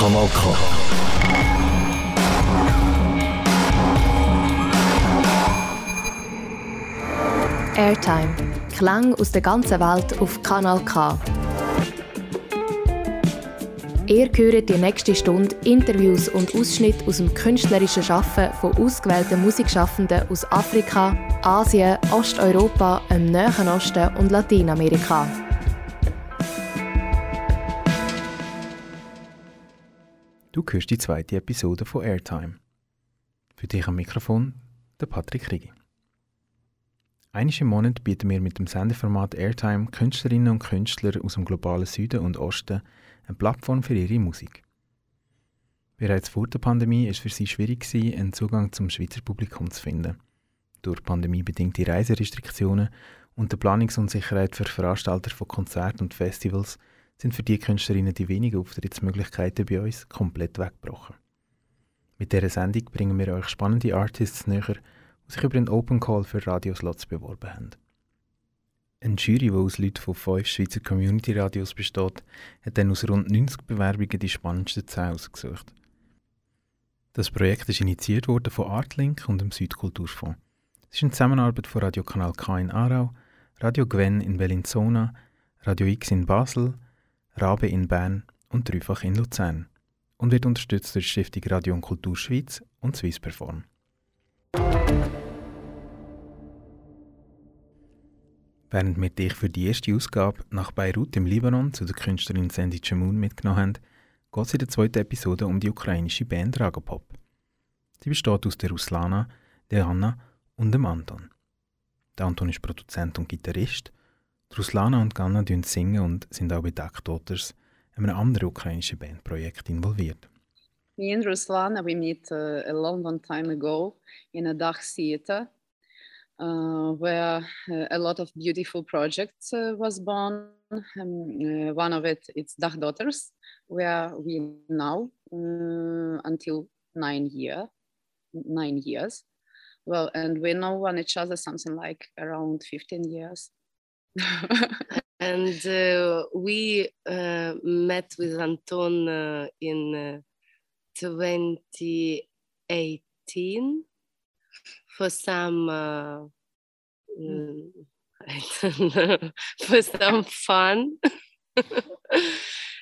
Kanal K. Airtime. Klang aus der ganzen Welt auf Kanal K. Ihr hört die nächste Stunde Interviews und Ausschnitte aus dem künstlerischen Schaffen von ausgewählten Musikschaffenden aus Afrika, Asien, Osteuropa, dem Nahen Osten und Lateinamerika. Du hörst die zweite Episode von Airtime. Für dich am Mikrofon der Patrick Rigi. Einmal im Monat bieten wir mit dem Sendeformat Airtime Künstlerinnen und Künstler aus dem globalen Süden und Osten eine Plattform für ihre Musik. Bereits vor der Pandemie war es für sie schwierig, einen Zugang zum Schweizer Publikum zu finden. Durch pandemiebedingte Reiserestriktionen und der Planungsunsicherheit für Veranstalter von Konzerten und Festivals sind für die Künstlerinnen die wenigen Auftrittsmöglichkeiten bei uns komplett weggebrochen. Mit dieser Sendung bringen wir euch spannende Artists näher, die sich über einen Open Call für Radioslots beworben haben. Eine Jury, die aus Leuten von fünf Schweizer Community-Radios besteht, hat dann aus rund 90 Bewerbungen die spannendsten 10 ausgesucht. Das Projekt ist initiiert worden von Artlink und dem Südkulturfonds. Es ist eine Zusammenarbeit von Radio Kanal K in Aarau, Radio Gwen in Bellinzona, Radio X in Basel, Rabe in Bern und Dreifach in Luzern und wird unterstützt durch die Stiftung Radio und Kultur Schweiz und Swiss Perform. Während wir dich für die erste Ausgabe nach Beirut im Libanon zu der Künstlerin Sandy Chamoun mitgenommen haben, geht es in der zweiten Episode um die ukrainische Band Ragopop. Sie besteht aus der Ruslana, der Anna und dem Anton. Der Anton ist Produzent und Gitarrist. Ruslana und Ganna singen und sind auch bei Duck Daughters, einem anderen ukrainischen Bandprojekt, involviert. Me and Ruslana, we met uh, a long, long time ago in a Dach theater uh, where uh, a lot of beautiful projects uh, was born. Um, one of it is Dach Daughters, where we now until nine year, nine years. Well, and we know one each other something like around 15 years. and uh, we uh, met with Anton uh, in 2018 for some uh, mm, don't know, for some fun.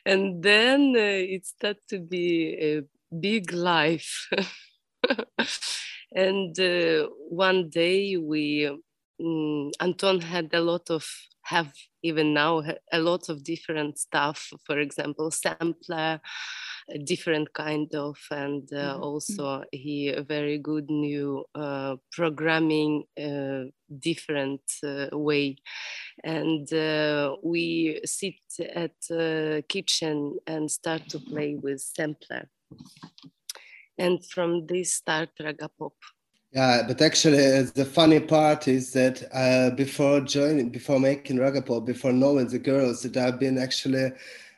and then uh, it started to be a big life. and uh, one day we, um, Anton had a lot of, have even now a lot of different stuff. For example, sampler, different kind of and uh, mm-hmm. also he very good new uh, programming uh, different uh, way and uh, we sit at kitchen and start to play with sampler and from this start raga pop yeah, but actually, uh, the funny part is that uh, before joining, before making Ragapop, before knowing the girls, that I've been actually,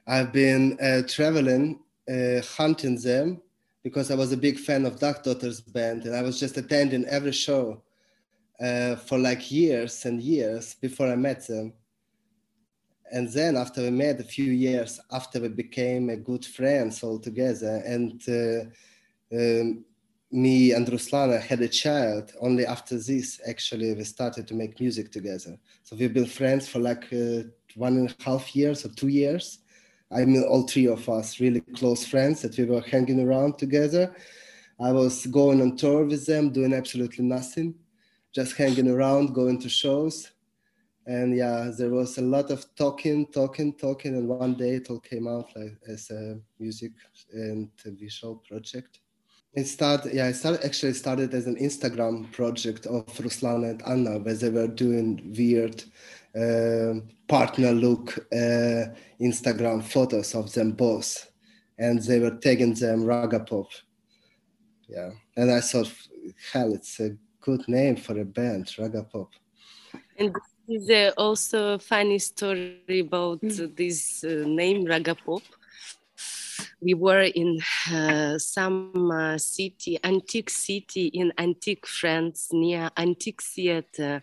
I've been uh, traveling uh, hunting them because I was a big fan of Dakh Daughters band and I was just attending every show uh, for like years and years before I met them. And then after we met a few years after we became a good friends all together and uh, um, me and Ruslana had a child only after this actually we started to make music together. So we've been friends for like uh, one and a half years or two years I mean, all three of us really close friends that we were hanging around together. I was going on tour with them, doing absolutely nothing, just hanging around, going to shows. And yeah, there was a lot of talking, talking, talking. And one day it all came out like as a music and visual project. It started, yeah, it started actually started as an Instagram project of Ruslan and Anna, where they were doing weird uh, partner look uh, Instagram photos of them both, and they were tagging them Ragapop. Yeah, and I thought, hell, it's a good name for a band, Ragapop. And this is there also a funny story about mm. this uh, name Ragapop? We were in uh, some uh, city, antique city in antique France near antique theater,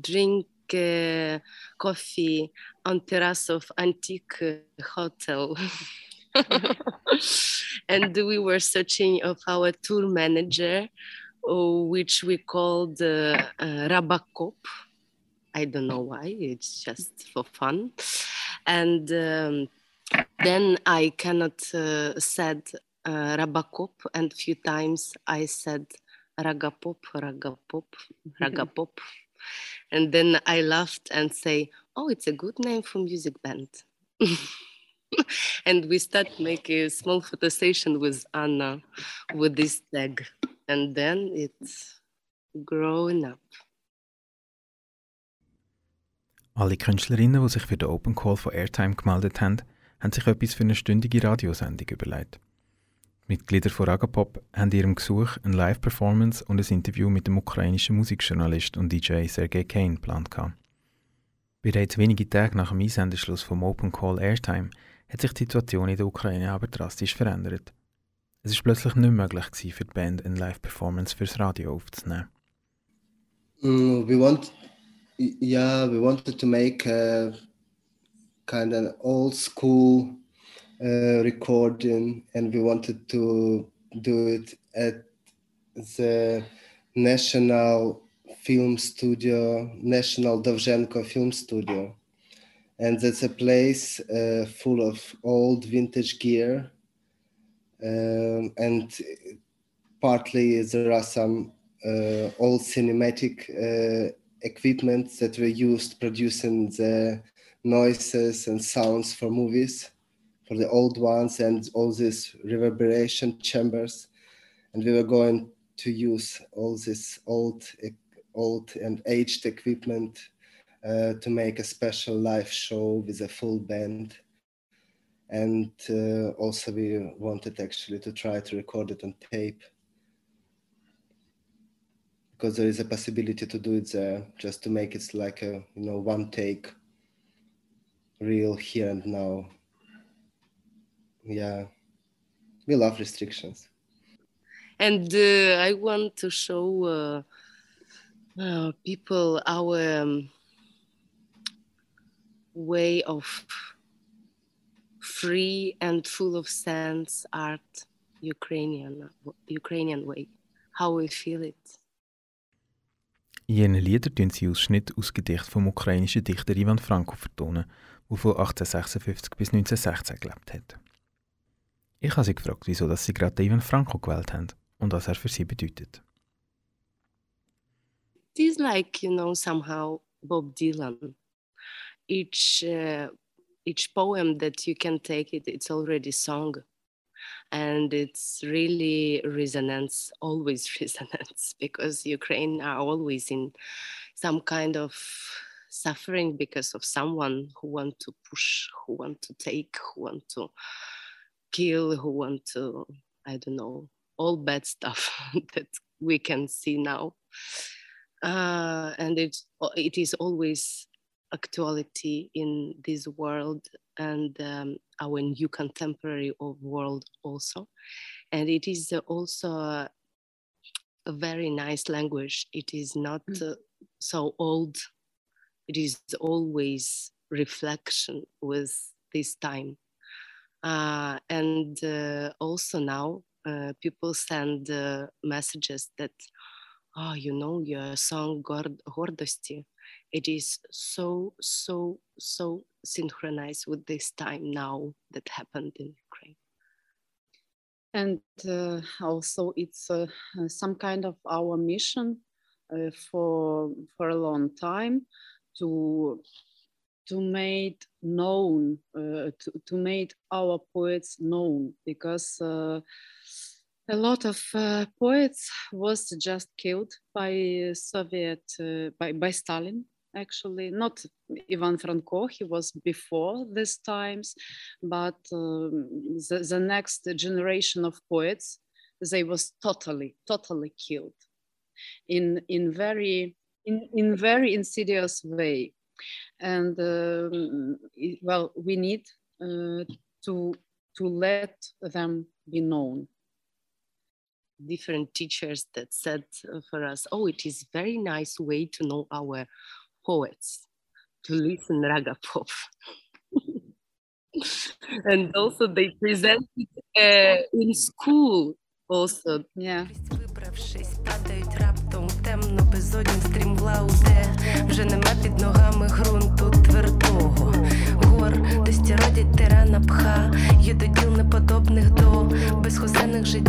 drink uh, coffee on terrace of antique hotel. and we were searching of our tour manager, uh, which we called uh, uh, Rabakop. I don't know why, it's just for fun. And um, then I cannot uh, said uh, Rabakop, and a few times I said Ragapop, Ragapop, Ragapop. and then I laughed and say, oh, it's a good name for music band. and we start making a small photo session with Anna with this tag. And then it's growing up. Alle Künstlerinnen, die sich für den Open Call von Airtime gemeldet haben, haben sich etwas für eine stündige Radiosendung überlegt. Die Mitglieder von Ragapop haben ihrem Gesuch eine Live-Performance und ein Interview mit dem ukrainischen Musikjournalist und DJ Sergei Kane geplant. Bereits wenige Tage nach dem Einsendeschluss vom Open Call Airtime hat sich die Situation in der Ukraine aber drastisch verändert. Es ist plötzlich nicht möglich gewesen, für die Band eine Live-Performance fürs Radio aufzunehmen. Mm, we want, yeah, we wanted to make a kind of old school uh, recording, and we wanted to do it at the national film studio, National Dovzhenko Film Studio. And that's a place uh, full of old vintage gear um, and partly there are some uh, old cinematic uh, equipment that were used producing the noises and sounds for movies for the old ones and all these reverberation chambers and we were going to use all this old old and aged equipment uh, to make a special live show with a full band. And uh, also, we wanted actually to try to record it on tape because there is a possibility to do it there, just to make it like a you know one take, real here and now. Yeah, we love restrictions. And uh, I want to show uh, uh, people our. Um, way of free and full of sense art Ukrainian Ukrainian way how we feel it In ihren Liedern tun sie Ausschnitte aus Gedichten vom ukrainischen Dichter Ivan Franko vertonen, der von 1856 bis 1916 gelebt hat. Ich habe sie gefragt, wieso dass sie gerade Ivan Franko gewählt haben und was er für sie bedeutet. It is like, you know, somehow Bob Dylan each uh, each poem that you can take it it's already song and it's really resonance always resonance because ukraine are always in some kind of suffering because of someone who want to push who want to take who want to kill who want to i don't know all bad stuff that we can see now uh, and it, it is always actuality in this world and um, our new contemporary world also. And it is also a, a very nice language. It is not mm. uh, so old It is always reflection with this time. Uh, and uh, also now uh, people send uh, messages that, oh, you know, your song Гордости it is so so so synchronized with this time now that happened in ukraine and uh, also it's uh, some kind of our mission uh, for for a long time to to make known uh, to, to make our poets known because uh, a lot of uh, poets was just killed by Soviet by, by Stalin actually. Not Ivan Franko, he was before these times, but um, the, the next generation of poets, they was totally, totally killed. In, in very, in, in very insidious way. And um, well, we need uh, to, to let them be known different teachers that said for us, oh, it is very nice way to know our poets to listen Ragapop. and also they present it uh, in school also. Yeah. Темно безоднім стрімгла уде, вже нема під ногами ґрунту твердого. Гор, де стіродять тирана пха, є до діл неподобних до безхозених же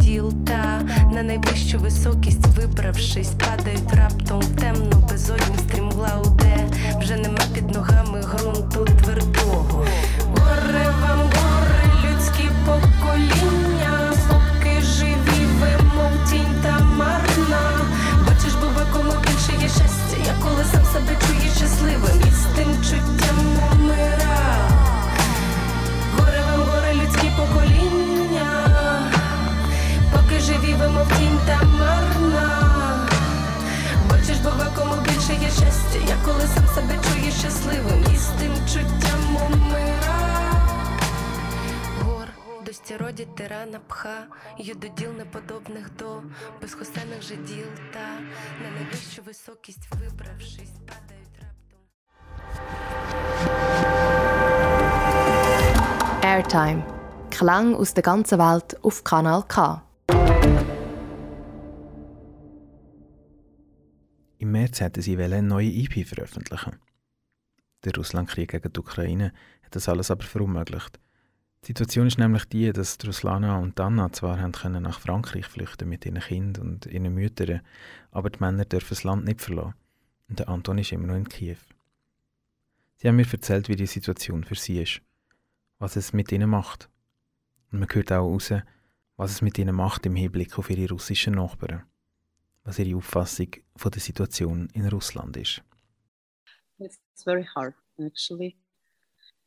та на найвищу високість вибравшись, падають раптом темно безоднім стрімгла уде, вже нема під ногами ґрунту твердого. Горе вам, горе, людські покоління, сам себе чує щасливим і з тим чуттям умира. Горе вам, горе, людські покоління, поки живі ви, мов тінь та марна. Бачиш, бува, кому більше є щастя, я коли сам себе чує щасливим і з тим чуттям умира. Гор, до стіроді тирана пха, є до діл неподобних до безхосених же діл, та на найвищу високість вибравшись, падають раптом. Airtime. Klang aus der ganzen Welt auf Kanal K. Im März hätten sie eine neue EP veröffentlichen. Der Russlandkrieg gegen die Ukraine hat das alles aber verunmöglicht. Die Situation ist nämlich die, dass Ruslana und Anna zwar haben können nach Frankreich flüchten mit ihren Kindern und ihren Müttern, aber die Männer dürfen das Land nicht verlassen. Und der Anton ist immer noch in Kiew. Sie haben mir erzählt, wie die Situation für sie ist, was es mit ihnen macht. Und man hört auch raus, was es mit ihnen macht im Hinblick auf ihre russischen Nachbarn. Was ihre Auffassung von der Situation in Russland ist. It's very hard, actually.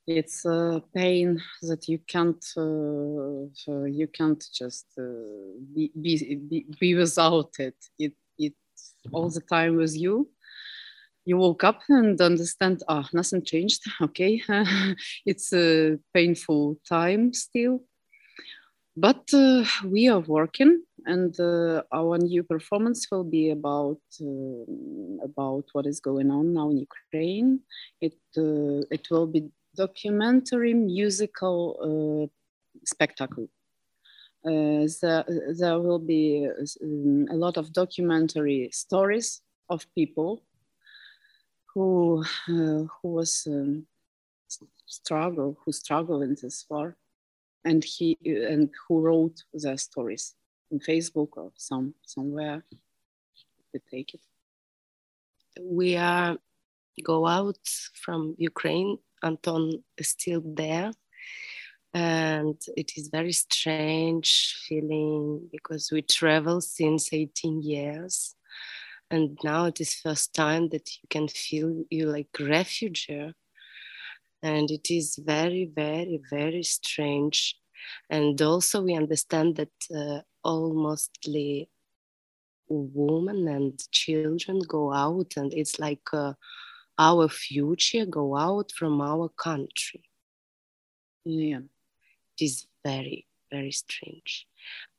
It's a pain that you can't, uh, you can't just uh, be, be, be, without it. It, it's all the time with you. You woke up and understand, ah, nothing changed. Okay, it's a painful time still, but uh, we are working, and uh, our new performance will be about uh, about what is going on now in Ukraine. It uh, it will be documentary musical uh, spectacle. Uh, there, there will be um, a lot of documentary stories of people who uh, who was um, struggle who struggle in this war and he and who wrote their stories in facebook or some somewhere they take it We are go out from Ukraine. Anton is still there. And it is very strange feeling because we travel since 18 years. And now it is first time that you can feel you like refugee. And it is very, very, very strange. And also we understand that uh, all women and children go out and it's like uh, our future go out from our country? Yeah. It is very very strange.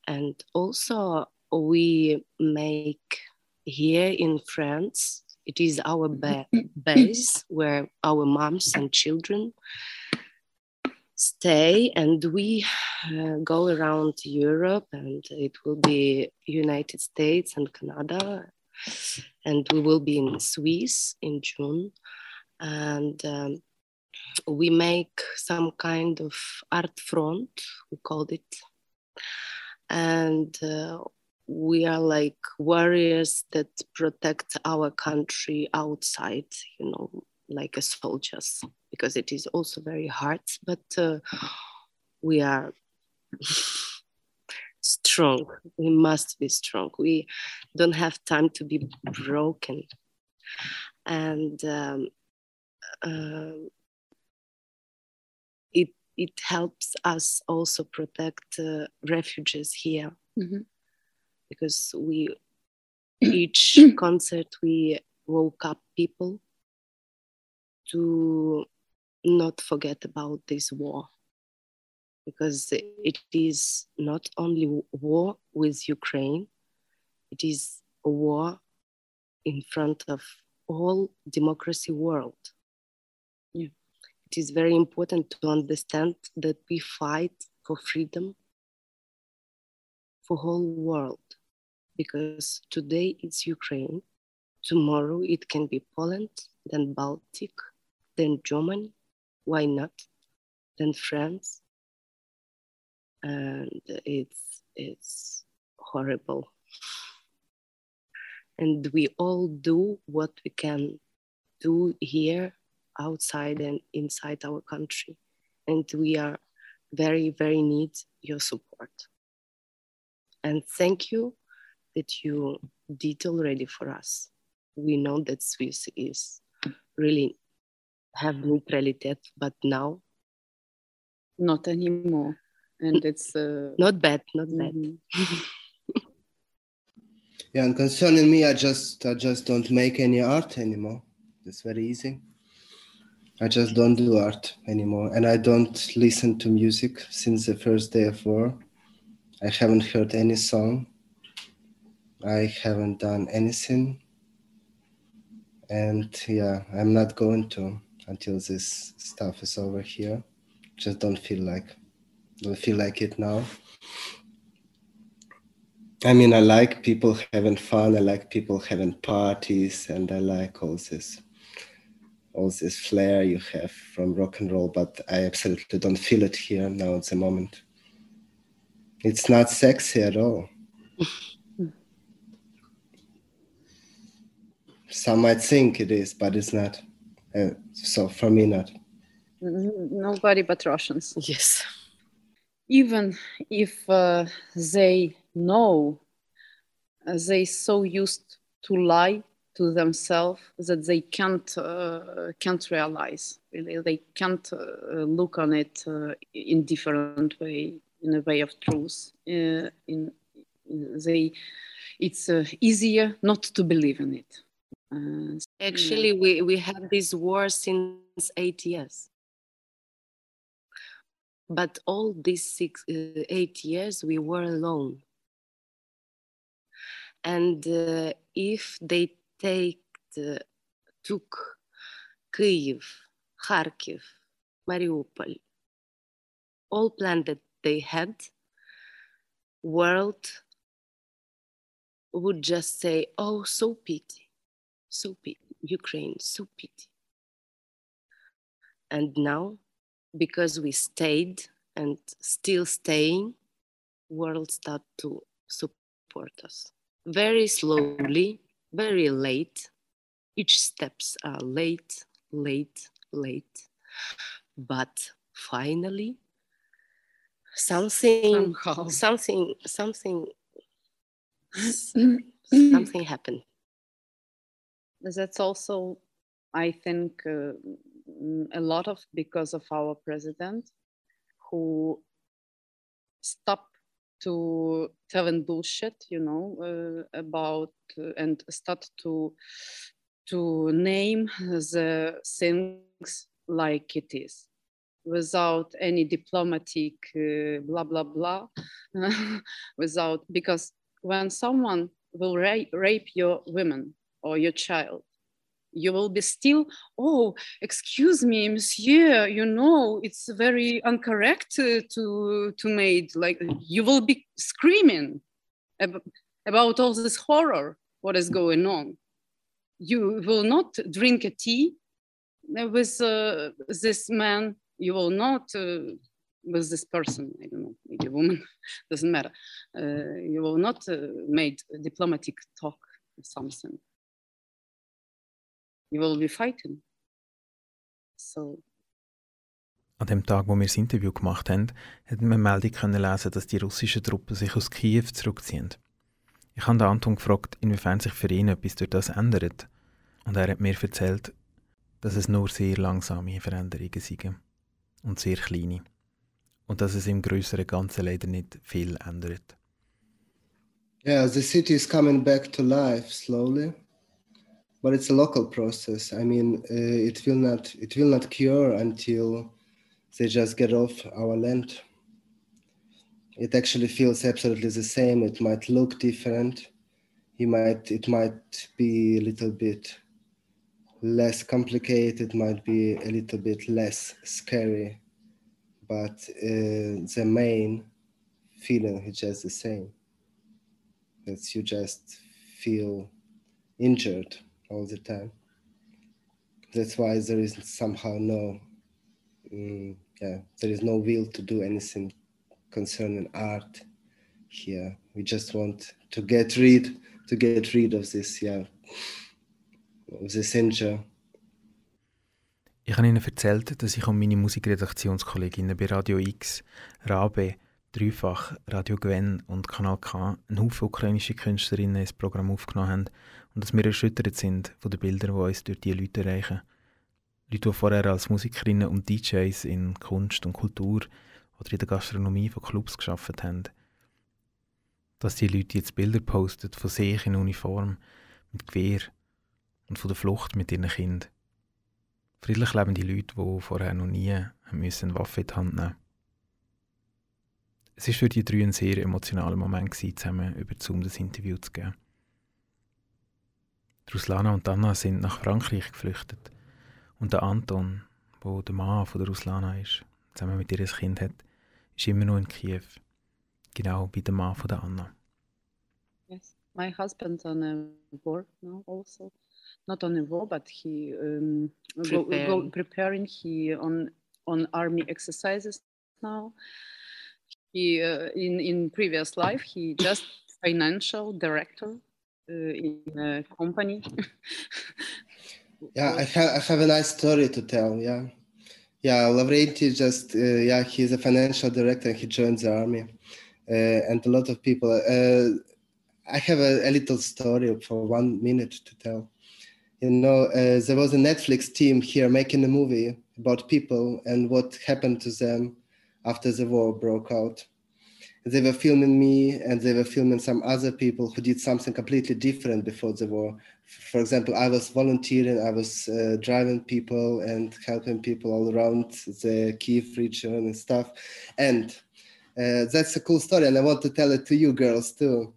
And also we make here in france it is our ba- base where our moms and children stay and we uh, go around europe and it will be united states and canada and we will be in swiss in june. And um, we make some kind of art front we called it. And uh, we are like warriors that protect our country outside you know like soldiers because it is also very hard. But uh, we are strong. We must be strong. We don't have time to be broken. And um, uh, it it helps us also protect uh, refugees here. Mhm. because we each concert we woke up people to not forget about this war because it is not only war with Ukraine, it is a war in front of all democracy world. Yeah. it is very important to understand that we fight for freedom for whole world because today it's Ukraine, tomorrow it can be Poland, then Baltic, then Germany, why not? Then France. And it's it's horrible. And we all do what we can do here, outside and inside our country. And we are very, very need your support. And thank you that you did already for us. We know that Swiss is really have neutrality, but now not anymore. And it's uh, not bad, not bad. mhm. Yeah, and concerning me, I just I just don't make any art anymore. It's very easy. I just don't do art anymore, and I don't listen to music since the first day of war. I haven't heard any song. I haven't done anything, and yeah, I'm not going to until this stuff is over here. Just don't feel like don't feel like it now. I mean, I like people having fun. I like people having parties, and I like all this, all this flair you have from rock and roll. But I absolutely don't feel it here now at the moment. It's not sexy at all. Some might think it is, but it's not. Uh, so for me, not. Nobody but Russians. Yes. Even if uh, they know uh, they so used to lie to themselves that they can't uh, can't realize really they can't uh, look on it uh, in different way in a way of truth in, in they it's easier not to believe in it Actually, we, we had this war since eight years. But all these six, uh, eight years, we were alone. And uh, if they take took Kyiv, Kharkiv, Mariupol, all plan that they had, world would just say, "Oh, so pity, so pity, Ukraine, so pity." And now, because we stayed and still staying, world start to support us very slowly, very late. Each steps are late, late, late, but finally, something, somehow something, something, something happened. that's also i think uh, a lot of because of our president who stopped to telling bullshit you know uh, about uh, and start to to name the things like it is without any diplomatic uh, blah blah blah. Without because when someone will rape your women or your child you will be still oh excuse me monsieur you know it's very incorrect to to made like you will be screaming ab- about all this horror what is going on. You will not drink a tea with uh, this man. You will not uh, with this person. I don't know maybe a woman doesn't matter. Uh, you will not uh, made diplomatic talk or something you will be fighting so An dem Tag, wo wir das Interview gemacht haben, hat man eine Meldung können lesen, dass die russischen Truppen sich aus Kiew zurückziehen. Ich habe Anton gefragt, inwiefern sich für ihn etwas durch das ändert. Und er hat mir erzählt, dass es nur sehr langsame Veränderungen sind. Und sehr kleine. Und dass es im größeren Ganzen leider nicht viel ändert. Yeah, the city is coming back to life slowly, but it's a local process. I mean, uh, it will not it will not cure until they just get off our land. It actually feels absolutely the same. It might look different. He might it might be a little bit less complicated, it might be a little bit less scary, but uh, the main feeling is just the same. That you just feel injured all the time. That's why there is somehow no, um, yeah, there is no will to do anything concerning art here. We just want to get rid, to get rid of this, yeah, of this injury. Ich habe Ihnen erzählt, dass ich und meine Musikredaktionskolleginnen bei Radio X, Rabe, Dreifach, Radio Gwen und Kanal K einen Haufen ukrainische Künstlerinnen ins Programm aufgenommen haben und dass wir erschüttert sind von den Bildern, die uns durch diese Leute erreichen. Leute, die vorher als Musikerinnen und DJs in Kunst und Kultur oder in der Gastronomie von Clubs geschafft haben. Dass die Leute jetzt Bilder posten von sich in Uniform, mit Gewehr und von der Flucht mit ihren Kindern. Friedlich leben die Leute, die vorher noch nie eine Waffe in die Hand nehmen Es war für die drei ein sehr emotionaler Moment, gewesen, zusammen über Zoom das Interview zu geben. Ruslana und Anna sind nach Frankreich geflüchtet. Und der Anton, wo der Mann von der Ruslana ist, zusammen mit ihr Kind hat, ist immer noch in Kiew. Genau wie der Mann von der Anna. Yes, my husband on a war now also. Not on a war, but he um, go, go preparing. He on on army exercises now. He uh, in in previous life he just financial director uh, in a company. yeah, I have I have a nice story to tell. Yeah, yeah. Lavrenti just uh, yeah he's a financial director. He joined the army, uh, and a lot of people. I have a, a, little story for one minute to tell. You know, uh, there was a Netflix team here making a movie about people and what happened to them after the war broke out they were filming me and they were filming some other people who did something completely different before the war. For example, I was volunteering, I was uh, driving people and helping people all around the Kiev region and stuff. And uh, that's a cool story, and I want to tell it to you girls too.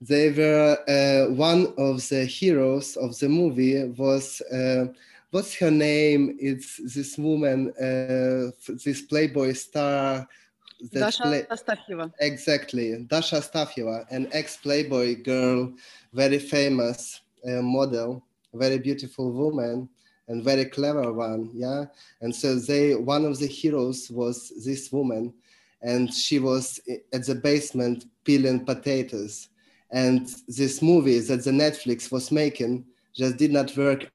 They were uh, one of the heroes of the movie was uh, what's her name? It's this woman, uh, this Playboy star Dasha play-. Exactly, Dasha Astafjeva, an ex-Playboy girl, very famous uh, model, very beautiful woman, and very clever one. Yeah, and so they one of the heroes was this woman, and she was at the basement peeling potatoes. And this movie that the Netflix was making just did not work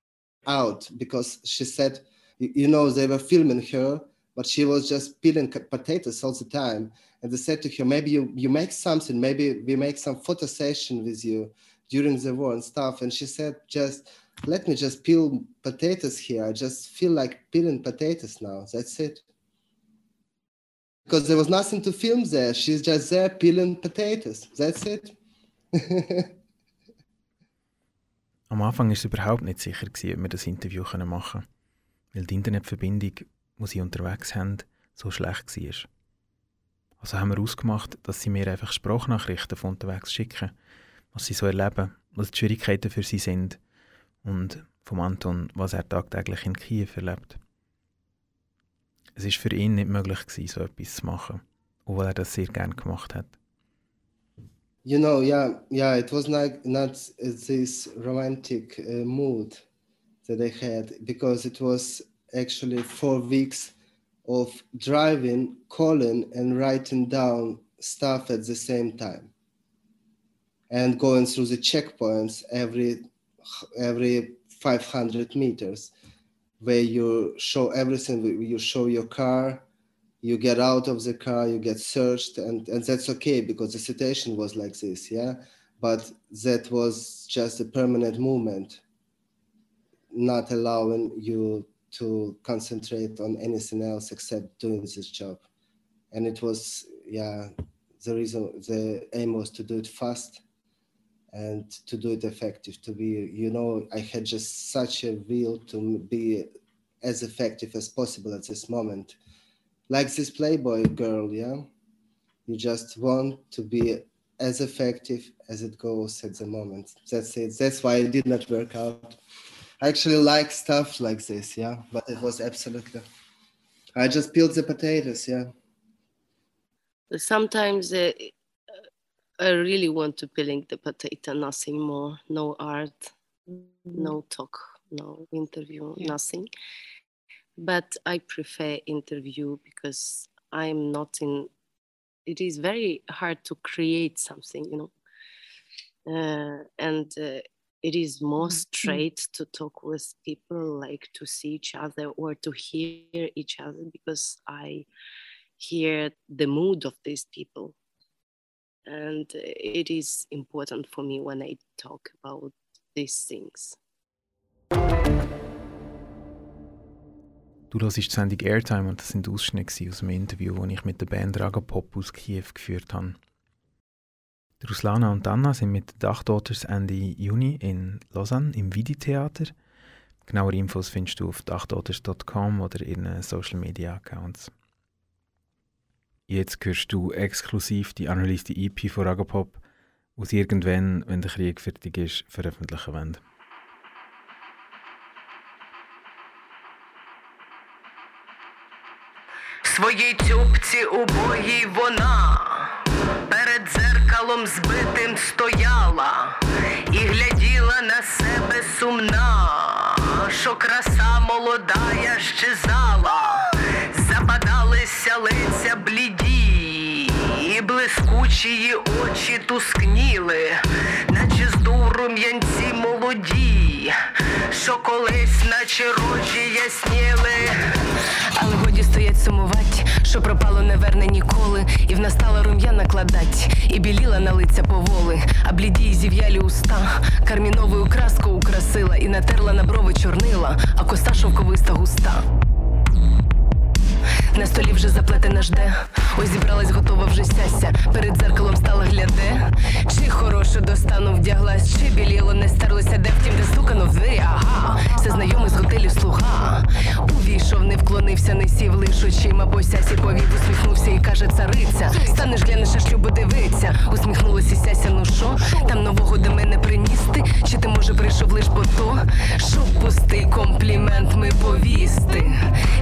out because she said, you know, they were filming her but she was just peeling potatoes all the time. And they said to her, maybe you, you make something, maybe we make some photo session with you during the war and stuff. And she said, just let me just peel potatoes here. I just feel like peeling potatoes now. That's it. Because there was nothing to film there. She's just there peeling potatoes. That's it. Am Anfang war es überhaupt nicht sicher, ob wir das Interview machen können, weil die Internetverbindung wo sie unterwegs haben, so schlecht war. Also haben wir ausgemacht, dass sie mir einfach Sprachnachrichten von unterwegs schicken, was sie so erleben, was die Schwierigkeiten für sie sind und vom Anton, was er tagtäglich in Kiew erlebt. Es ist für ihn nicht möglich gewesen, so etwas zu machen, obwohl er das sehr gern gemacht hat. You know, yeah, yeah, it was not not this romantic uh, mood that I had because it was actually four weeks of driving, calling, and writing down stuff at the same time, and going through the checkpoints every every 500 meters, where you show everything. You show your car, you get out of the car, you get searched, and and that's okay because the situation was like this, yeah. But that was just a permanent movement, not allowing you to concentrate on anything else except doing this job. And it was, yeah, the reason, the aim was to do it fast and to do it effective, to be, you know, I had just such a will to be as effective as possible at this moment. Like this Playboy girl, yeah? You just want to be as effective as it goes at the moment. That's it. That's why it did not work out. I actually like stuff like this, yeah. But it was absolutely. I just peeled the potatoes, yeah. Sometimes uh, I really want to peeling the potato, nothing more, no art, mm-hmm. no talk, no interview, yeah. nothing. But I prefer interview because I'm not in. It is very hard to create something, you know, uh, and uh, it is more mm-hmm. straight mm-hmm. to talk with people, like to see each other or to hear each other because I hear the mood of these people and it is important for me when I talk about these things. Du hörst die Sendung Airtime und das sind Ausschnitte aus dem Interview, das ich mit der Band Ragapop aus Kiew geführt habe. Die Ruslana und Anna sind mit den Dachdaughters Ende Juni in Lausanne im Vidi-Theater. Genauere Infos findest du auf dachdaughters.com oder in Social Media Accounts. Jetzt hörst du exklusiv die analyste EP von Ragapop, sie irgendwann, wenn der Krieg fertig ist, veröffentlichen wollen. Своїй тюбці убогій вона перед дзеркалом збитим стояла і гляділа на себе сумна, що краса молодая щезала западалися лиця бліді, і блискучі очі тускніли, наче з рум'янці молоді, що колись, наче рожі ясніли. Але годі стоять сумувать, що пропало не верне ніколи, і в настала рум'я накладать, і біліла на лиця поволи, а бліді зів'ялі уста, карміновою краску украсила і натерла на брови чорнила, а коса шовковиста густа. На столі вже заплетена жде, ось зібралась, готова вже сяся. Перед дзеркалом стала гляде, чи хороше достану вдяглась, чи біліло не стерлося, де втім, де стукано в двері, ага, все знайомий з готелю слуга. Увійшов, не вклонився, не сів, лиш очима, бо сясі повів, усміхнувся і каже, цариця. Станеш глянеш, а шлюбу дивиться. Усміхнулася сяся, ну що? Там нового до мене приністи? Чи ти може прийшов лиш по то? Щоб пустий комплімент ми повісти.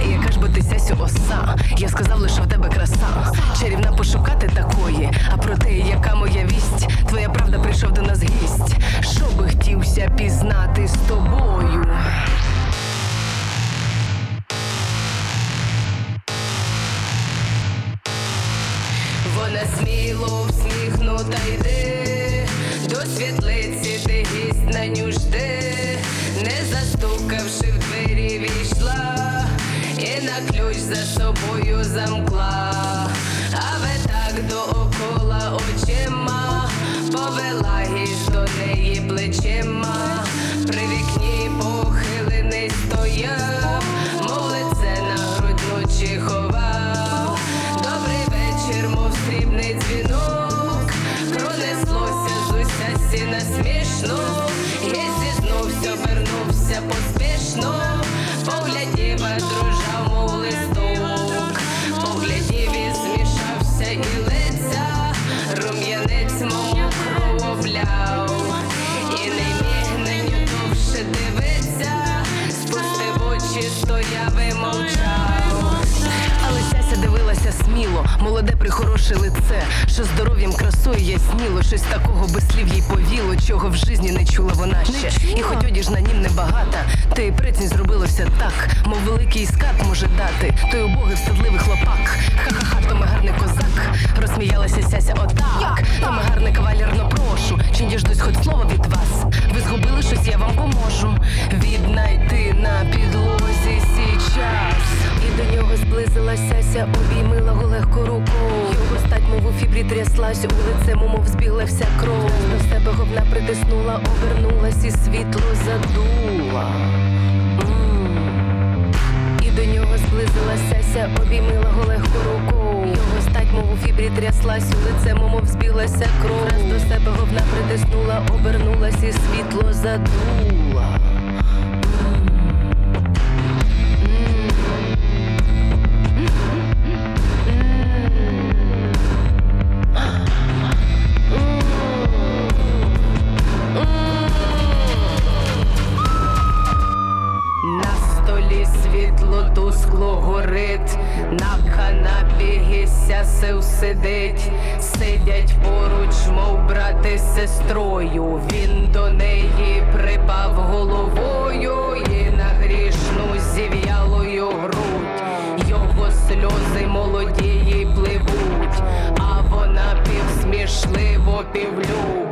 І яка ж бо ти сясю оса? Я сказав лише в тебе краса, чарівна пошукати такої. А про те, яка моя вість, твоя правда прийшов до нас гість. Що би хотівся пізнати з тобою? Вона сміло всміхнута йде, до світлиці ти гість на ню жде, не застукавши на ключ за собою замкла, а ви так доокола очима, повела гіж до неї плечима, при вікні похилений стояв, що здоров'ям красою ясніло, щось такого без слів їй повіло, чого в житті не чула вона ще. І хоч одіж на нім небагата, та й прицінь зробилося так, мов великий скат може дати, той убогий встадливий хлопак. Ха-ха-ха, то ми гарний козак, розсміялася сяся отак. То ми гарний кавалерно прошу, чи діждусь хоч слово від вас. Ви згубили щось, я вам поможу. Віднайти на підлозі сій час. І до нього зблизилася ся, обіймила го легко рукою. Його стать, мов у фібрі тряслась, у лице, мов збігла вся кров. До себе говна притиснула, обернулась і світло задула. До нього зблизилася ся, обіймила го легко рукою. Його стать, мов у фібрі тряслась, у лице, мов збіглася кров. Раз до себе говна притиснула, обернулась і світло задула. Сясив сидить, сидять поруч, мов брати з сестрою. Він до неї припав головою і на грішну зів'ялою грудь. Його сльози молодії пливуть, а вона півсмішливо півлюбо,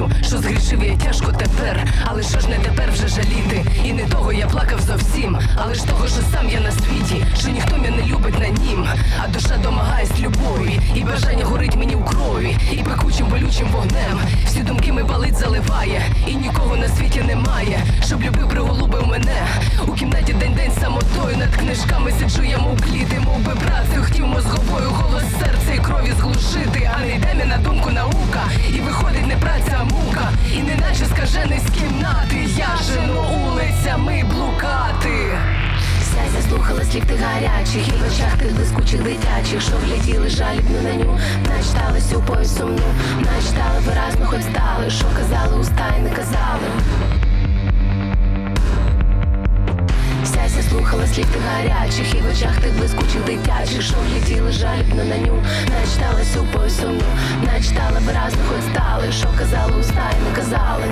бачу, що згрішив я тяжко тепер. Але що ж не тепер вже жаліти? І не того я плакав зовсім, але ж того, що сам я на світі, що ніхто мене не любить на нім, а душа домагається любові, і бажання горить мені у крові, і пекучим болючим вогнем. Всі думки ми палить заливає, і нікого на світі немає, щоб любив приголубив мене. У кімнаті день-день самотою над книжками сиджу я мов кліти, мов би працею хотів мозговою голос серця і крові зглушити, а не йде мені на думку наука, і виходить не праця, мука, і неначе скажений з кімнати, я жену улицями блукати. Сяся слухала слів ти гарячих і в очах тих блискучих дитячих, що вгляділи жалібно на ню, начитались у сумну, начитали виразно, хоч стали, що казали уста й не казали. Слухала слів ти гарячих і в очах тих блискучих дитячих, що влітіли жалібно на ню, начиталась у пояс Начитала виразно, хоч стали. Що казали уста і не казали.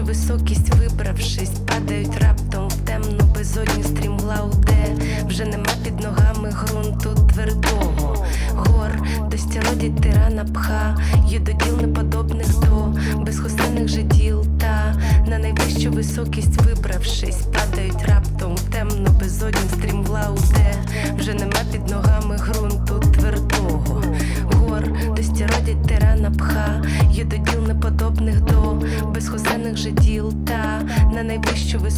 що високість, вибравшись, падають раптом в темну безодню стрімгла уде Вже нема під ногами грунту твердого гор, до стілодять тирана пха, є до діл неподобних до безхостинних жиділ, та на найвищу високість вибравшись.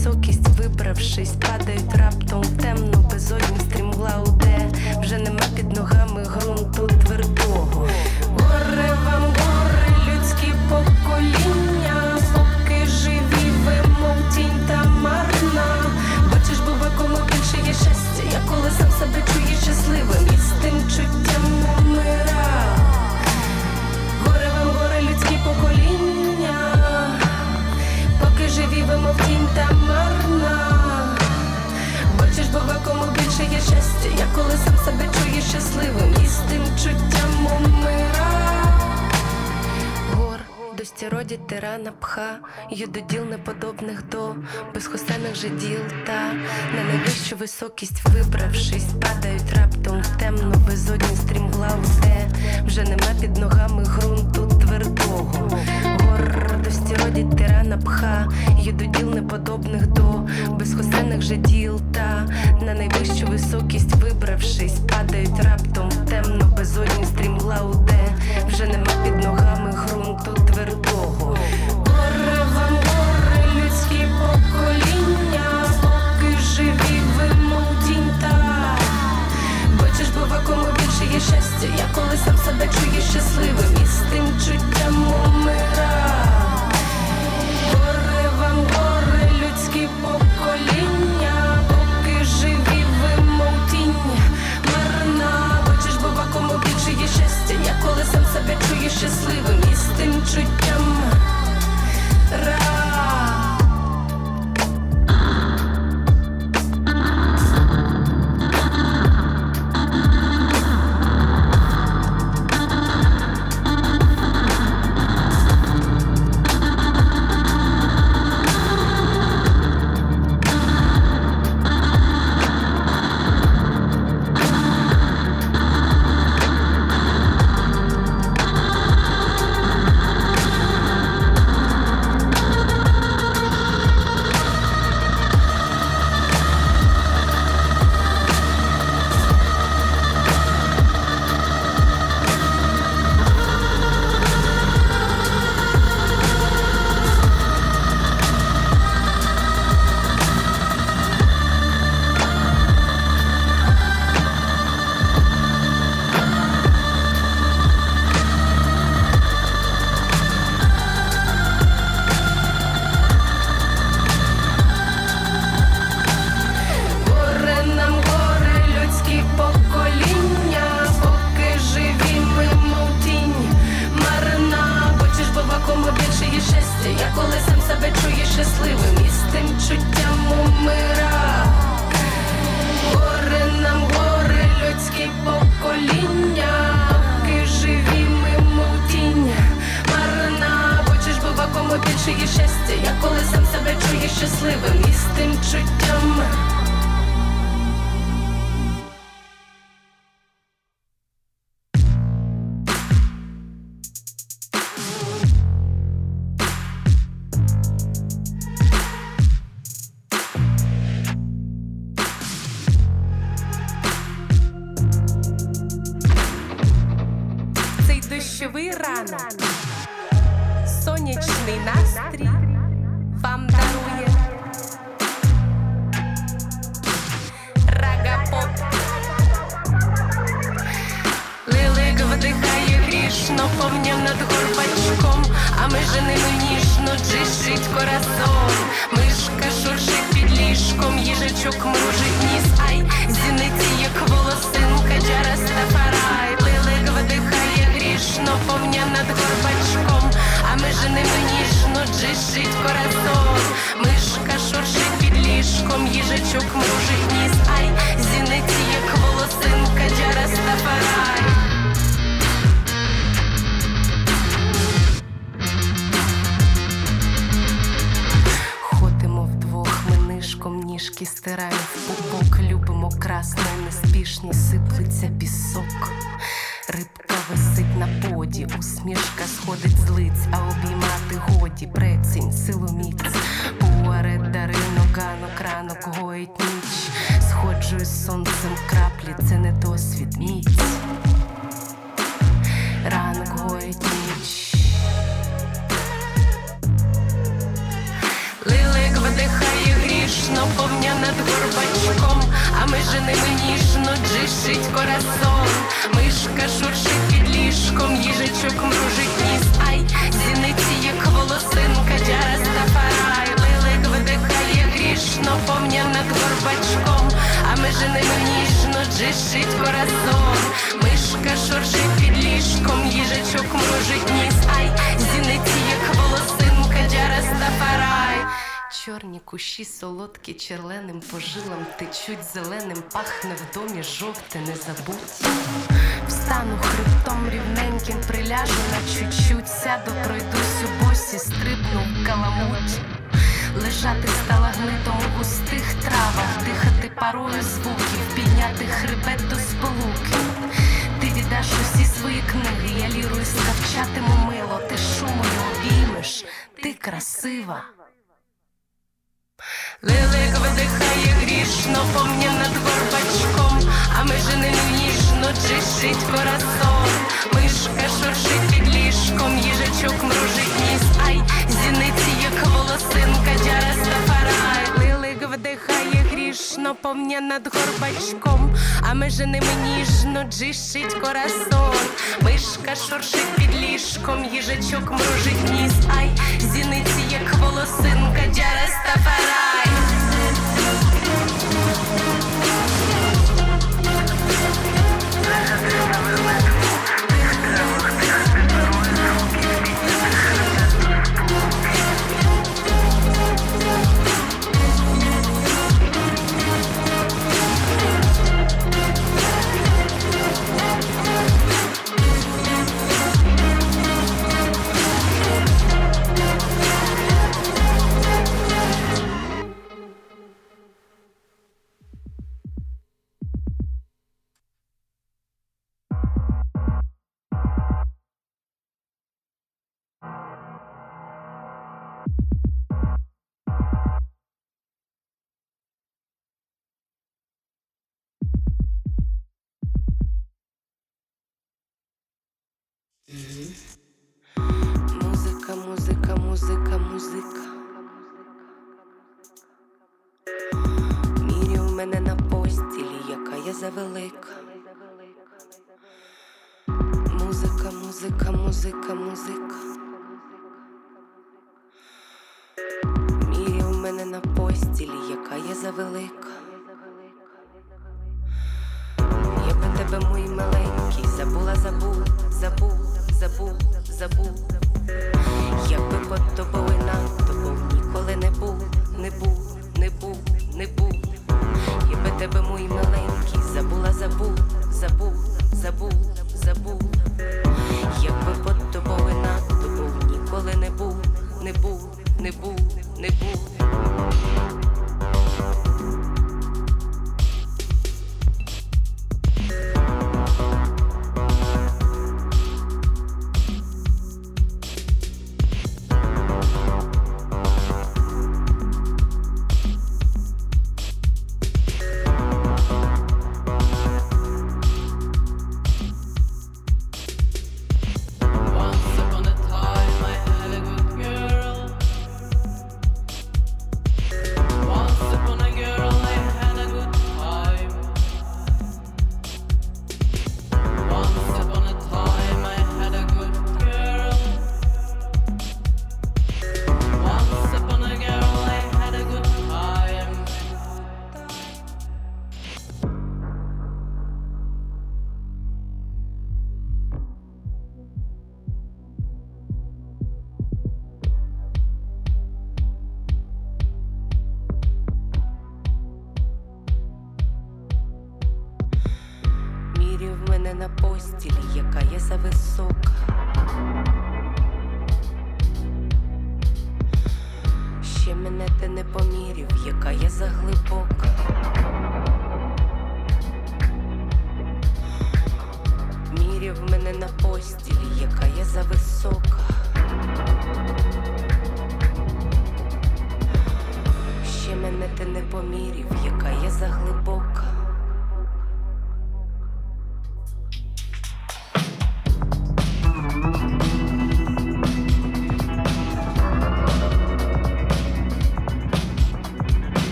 високість, вибравшись, падають. рана пха, Її до діл неподобних до безхосених же діл та на найвищу високість вибравшись, падають раптом в темно, безодні стрімглав, де вже нема під ногами грунту твердого. Гор радості родять тирана пха, Її до діл неподобних до безхосених же діл та на найвищу високість вибравшись, падають раптом в темно, безодні стрімглав, де вже нема під ногами грунту твердого. щасливим і з тим чуттям. А ми женимо ніжно, джищить коразон. Мишка шуршить під ліжком, їжачок мружить ніс, ай, зіниці, як волосинка, джара стафарай. Лилик вдихає грішно, повня над горбачком, а ми женимо ніжно, джищить коразон. Мишка шуршить під ліжком, їжачок мружить ніс, ай, зіниці, як волосинка, джара стафарай. Чорні кущі солодкі черленим по жилам течуть зеленим, пахне в домі жовте, не забудь. Встану хребтом рівненьким, приляжу на чуть-чуть, сяду, пройдусь у босі, стрибну в каламуть. Лежати стала гнитом у густих травах, дихати парою звуків, підняти хребет до сполуки. Ти віддаш усі свої книги, я лірою скавчатиму мило, ти шумою обіймеш, ти красива. Лилик видихає грішно, повня над горбачком, а ми женимо ніжно, чищить коразон. Мишка шуршить під ліжком, їжачок мружить ніс, ай, зіниці, як волосинка, джара стафарай. Лилик вдихає грішно, повня над горбачком, а ми женимо ніжно, джищить коразон. Мишка шуршить під ліжком, їжачок мружить ніс, ай, зіниці, як волосинка, джара стафарай. Музика, музика, у мене на постілі, яка я завелика. Музика, музика, музика, музика. Мірі у мене на постілі, яка я завелика. Я би тебе, мій маленький, забула, забув, забув, забув, забув. Якби под тобою надто був, ніколи не був, не був, не був, не був. Я би тебе, мій маленький, забула, забув, забув, забув, забув. Якби под тобою над був, ніколи не був, не був, не був, не був.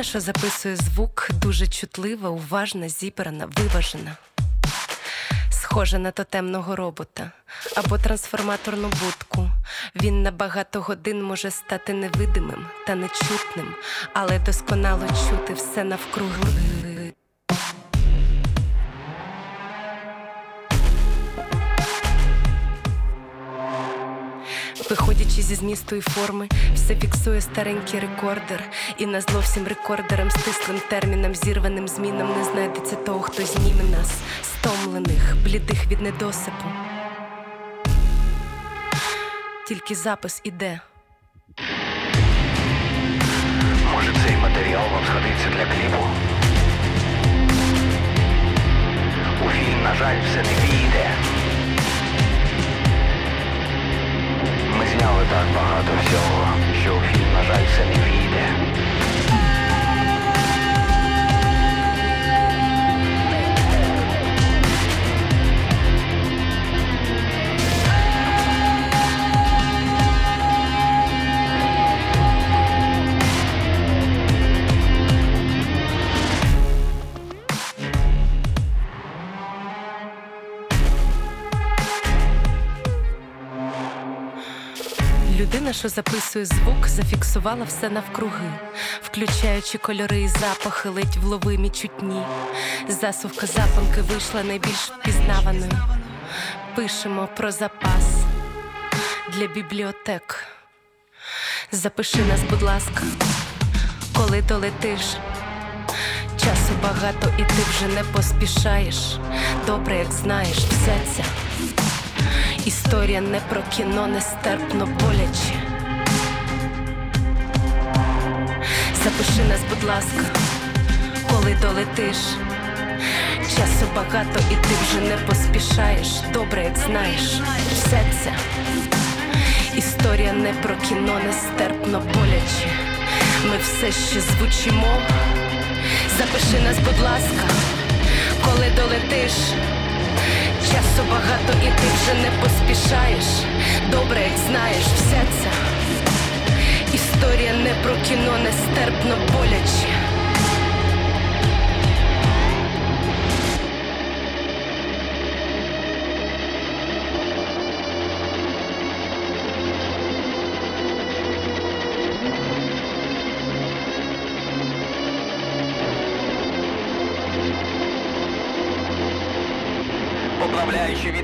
Людина, що записує звук, дуже чутлива, уважна, зібрана, виважена. Схожа на тотемного робота або трансформаторну будку. Він на багато годин може стати невидимим та нечутним, але досконало чути все навкруги. Виходячи зі змісту і форми, все фіксує старенький рекордер, і на зло всім рекордерам, стислим термінам, зірваним змінам не знайдеться того, хто зніме нас, стомлених, блідих від недосипу. Тільки запис іде. Може цей матеріал вам згодиться для кліпу? У фільм, на жаль, все не війде. Ми зняли так багато всього, що у фільм, на жаль, це не війде. Людина, що записує звук, зафіксувала все навкруги, включаючи кольори і запахи, ледь вловимі чутні. Засувка запанки вийшла найбільш впізнаваною. Пишемо про запас для бібліотек. Запиши нас, будь ласка, коли долетиш. Часу багато, і ти вже не поспішаєш. Добре, як знаєш, вся ця історія не про кіно, нестерпно боляче. Запиши нас, будь ласка, коли долетиш. Часу багато, і ти вже не поспішаєш. Добре, як знаєш, вся ця історія не про кіно, нестерпно боляче. Ми все ще звучимо. Запиши нас, будь ласка, коли долетиш. Часу багато, і ти вже не поспішаєш. Добре, як знаєш, все це історія не про кіно, нестерпно боляче.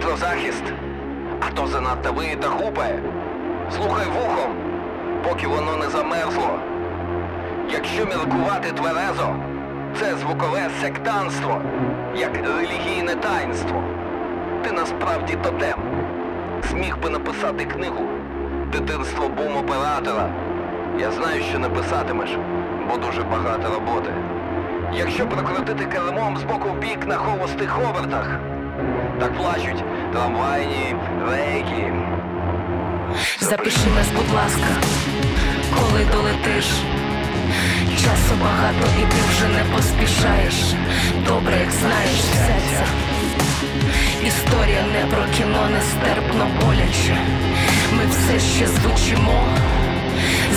Вітрозахист, а то занадто виє та. Слухай вухом, поки воно не замерзло. Якщо міркувати тверезо, це звукове сектанство, як релігійне таїнство. Ти насправді тотем. Зміг би написати книгу Дитинство бум-оператора. Я знаю, що не писатимеш, бо дуже багато роботи. Якщо прокрутити кермом з боку бік на холостих обертах, так плачуть трамвайні рейки. Запиши нас, будь ласка, коли долетиш. Часу багато, і ти вже не поспішаєш. Добре, як знаєш, вся ця історія не про кіно, нестерпно боляче. Ми все ще звучимо.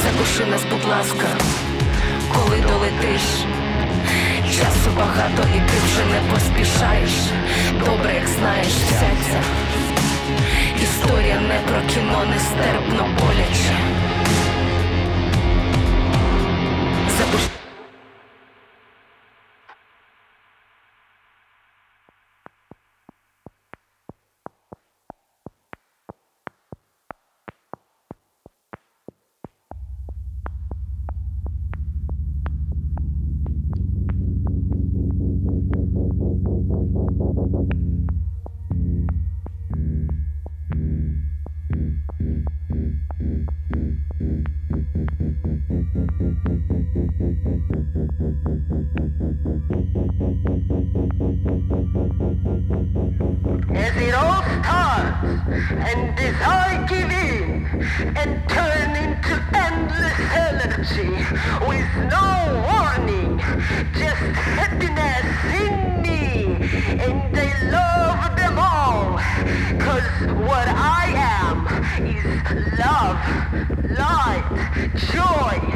Запиши нас, будь ласка, коли долетиш. Часу багато, і ти вже не поспішаєш. Добре, як знаєш, вся ця історія не про кіно, нестерпно боляче. And turn into endless energy with no warning, just happiness in me. And I love them all cause what I am is love, light, joy,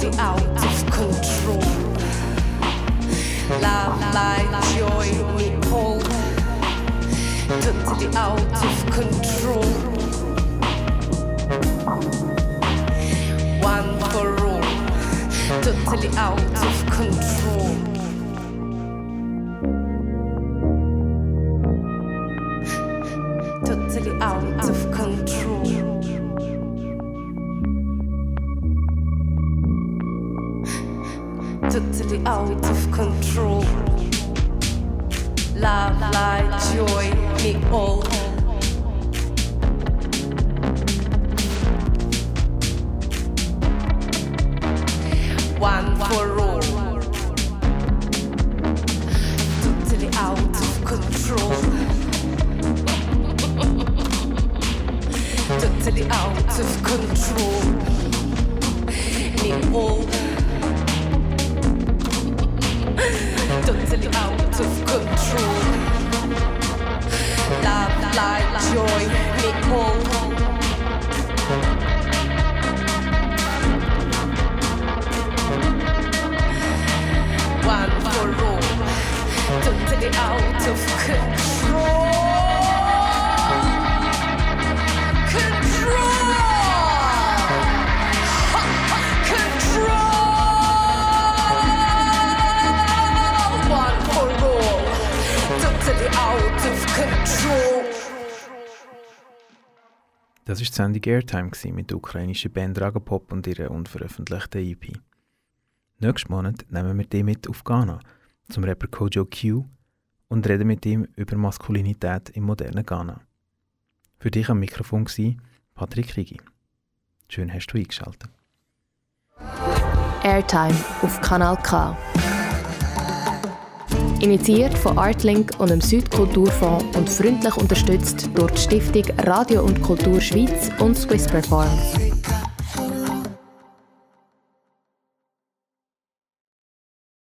Totally out of control. Love, light, joy, me all. Totally out of control. One for all totally out of control. Out of control. Love, light, joy, me all. Die Sendung Airtime mit der ukrainischen Band Ragapop und ihrer unveröffentlichten EP. Nächsten Monat nehmen wir die mit auf Ghana zum Rapper Kojo Q und reden mit ihm über Maskulinität im modernen Ghana. Für dich am Mikrofon war Patrick Rigi. Schön hast du eingeschaltet. Airtime auf Kanal K. Initiiert von Artlink und dem Südkulturfonds und freundlich unterstützt durch die Stiftung Radio und Kultur Schweiz und Swiss Perform.